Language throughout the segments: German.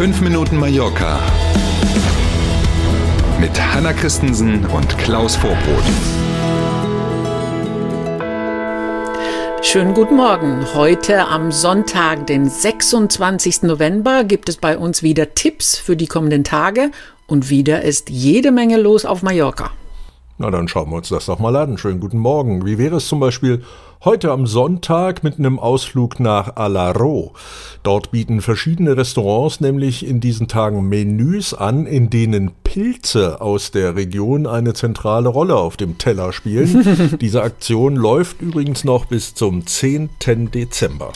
5 Minuten Mallorca mit Hanna Christensen und Klaus Vorbrot. Schönen guten Morgen. Heute am Sonntag, den 26. November, gibt es bei uns wieder Tipps für die kommenden Tage und wieder ist jede Menge los auf Mallorca. Na, dann schauen wir uns das doch mal an. Schönen guten Morgen. Wie wäre es zum Beispiel heute am Sonntag mit einem Ausflug nach Alaro? Dort bieten verschiedene Restaurants nämlich in diesen Tagen Menüs an, in denen Pilze aus der Region eine zentrale Rolle auf dem Teller spielen. Diese Aktion läuft übrigens noch bis zum 10. Dezember.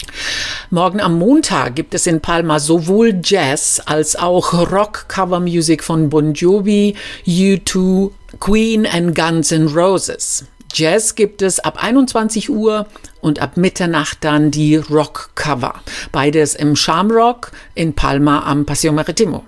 Morgen am Montag gibt es in Palma sowohl Jazz als auch Rock-Cover-Music von Bon Jovi, U2, Queen and Guns N' Roses. Jazz gibt es ab 21 Uhr und ab Mitternacht dann die Rock-Cover. Beides im Shamrock in Palma am Paseo Maritimo.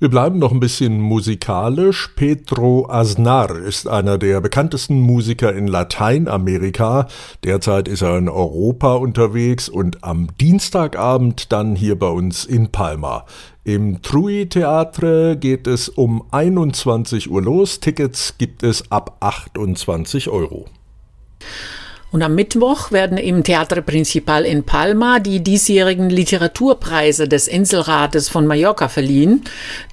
Wir bleiben noch ein bisschen musikalisch. Pedro Aznar ist einer der bekanntesten Musiker in Lateinamerika. Derzeit ist er in Europa unterwegs und am Dienstagabend dann hier bei uns in Palma. Im Trui Theatre geht es um 21 Uhr los. Tickets gibt es ab 28 Euro. Und am Mittwoch werden im Teatro Principal in Palma die diesjährigen Literaturpreise des Inselrates von Mallorca verliehen.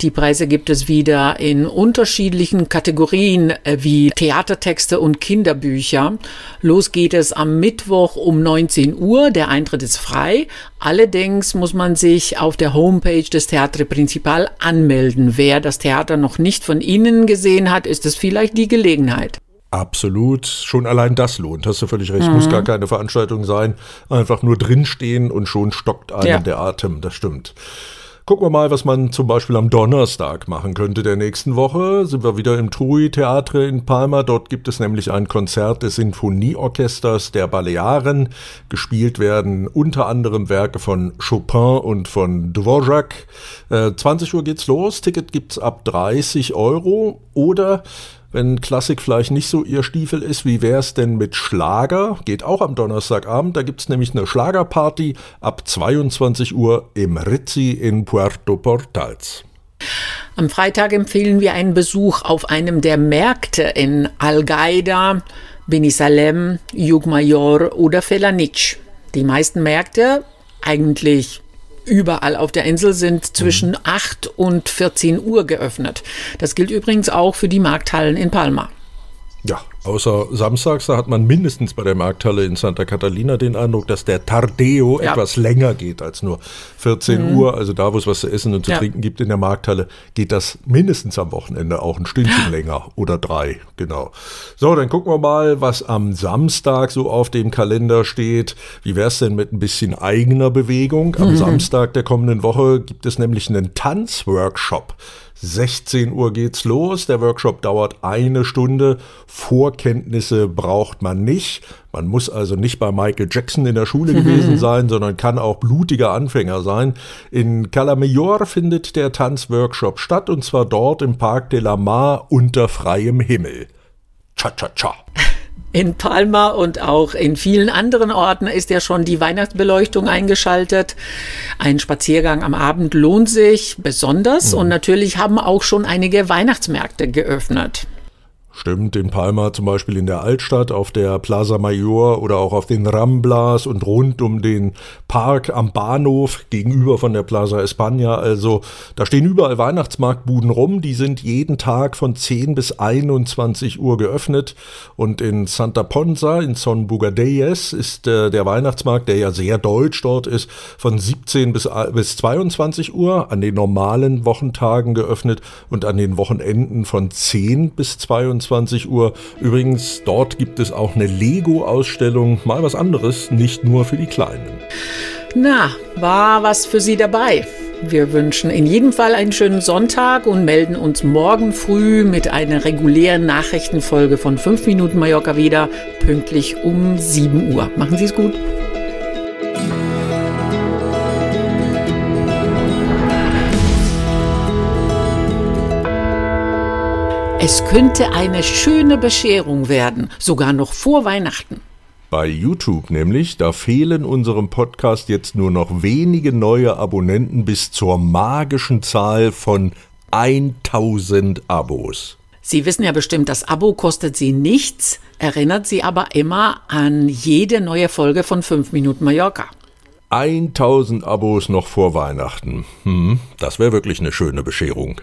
Die Preise gibt es wieder in unterschiedlichen Kategorien äh, wie Theatertexte und Kinderbücher. Los geht es am Mittwoch um 19 Uhr. Der Eintritt ist frei. Allerdings muss man sich auf der Homepage des Teatro Principal anmelden. Wer das Theater noch nicht von innen gesehen hat, ist es vielleicht die Gelegenheit. Absolut. Schon allein das lohnt. Hast du völlig recht. Mhm. Muss gar keine Veranstaltung sein. Einfach nur drinstehen und schon stockt einem ja. der Atem. Das stimmt. Gucken wir mal, was man zum Beispiel am Donnerstag machen könnte der nächsten Woche. Sind wir wieder im Trui Theatre in Palma. Dort gibt es nämlich ein Konzert des Sinfonieorchesters der Balearen. Gespielt werden unter anderem Werke von Chopin und von Dvorak. Äh, 20 Uhr geht's los. Ticket gibt's ab 30 Euro. Oder wenn Klassik vielleicht nicht so ihr Stiefel ist, wie wäre es denn mit Schlager? Geht auch am Donnerstagabend. Da gibt es nämlich eine Schlagerparty ab 22 Uhr im Rizzi in Puerto Portals. Am Freitag empfehlen wir einen Besuch auf einem der Märkte in Al-Qaida, Benisalem, Jugmayor oder Felanitsch. Die meisten Märkte, eigentlich überall auf der Insel sind zwischen mhm. 8 und 14 Uhr geöffnet. Das gilt übrigens auch für die Markthallen in Palma. Ja, außer samstags, da hat man mindestens bei der Markthalle in Santa Catalina den Eindruck, dass der Tardeo ja. etwas länger geht als nur 14 mhm. Uhr. Also da, wo es was zu essen und zu ja. trinken gibt in der Markthalle, geht das mindestens am Wochenende auch ein Stündchen länger oder drei, genau. So, dann gucken wir mal, was am Samstag so auf dem Kalender steht. Wie wäre es denn mit ein bisschen eigener Bewegung? Am mhm. Samstag der kommenden Woche gibt es nämlich einen Tanzworkshop. 16 Uhr geht's los. Der Workshop dauert eine Stunde. Vorkenntnisse braucht man nicht. Man muss also nicht bei Michael Jackson in der Schule gewesen sein, sondern kann auch blutiger Anfänger sein. In Calamayor findet der Tanzworkshop statt und zwar dort im Parc de la Mar unter freiem Himmel. Cha cha cha. In Palma und auch in vielen anderen Orten ist ja schon die Weihnachtsbeleuchtung eingeschaltet. Ein Spaziergang am Abend lohnt sich besonders mhm. und natürlich haben auch schon einige Weihnachtsmärkte geöffnet. Stimmt, in Palma zum Beispiel in der Altstadt, auf der Plaza Mayor oder auch auf den Ramblas und rund um den Park am Bahnhof gegenüber von der Plaza España. Also da stehen überall Weihnachtsmarktbuden rum, die sind jeden Tag von 10 bis 21 Uhr geöffnet. Und in Santa Ponza, in Son Bugadeyes, ist äh, der Weihnachtsmarkt, der ja sehr deutsch dort ist, von 17 bis, äh, bis 22 Uhr an den normalen Wochentagen geöffnet und an den Wochenenden von 10 bis 22 21 Uhr. Übrigens, dort gibt es auch eine Lego-Ausstellung, mal was anderes, nicht nur für die Kleinen. Na, war was für Sie dabei? Wir wünschen in jedem Fall einen schönen Sonntag und melden uns morgen früh mit einer regulären Nachrichtenfolge von 5 Minuten Mallorca wieder, pünktlich um 7 Uhr. Machen Sie es gut. Es könnte eine schöne Bescherung werden, sogar noch vor Weihnachten. Bei YouTube nämlich, da fehlen unserem Podcast jetzt nur noch wenige neue Abonnenten bis zur magischen Zahl von 1000 Abos. Sie wissen ja bestimmt, das Abo kostet Sie nichts, erinnert Sie aber immer an jede neue Folge von 5 Minuten Mallorca. 1000 Abos noch vor Weihnachten. Hm, das wäre wirklich eine schöne Bescherung.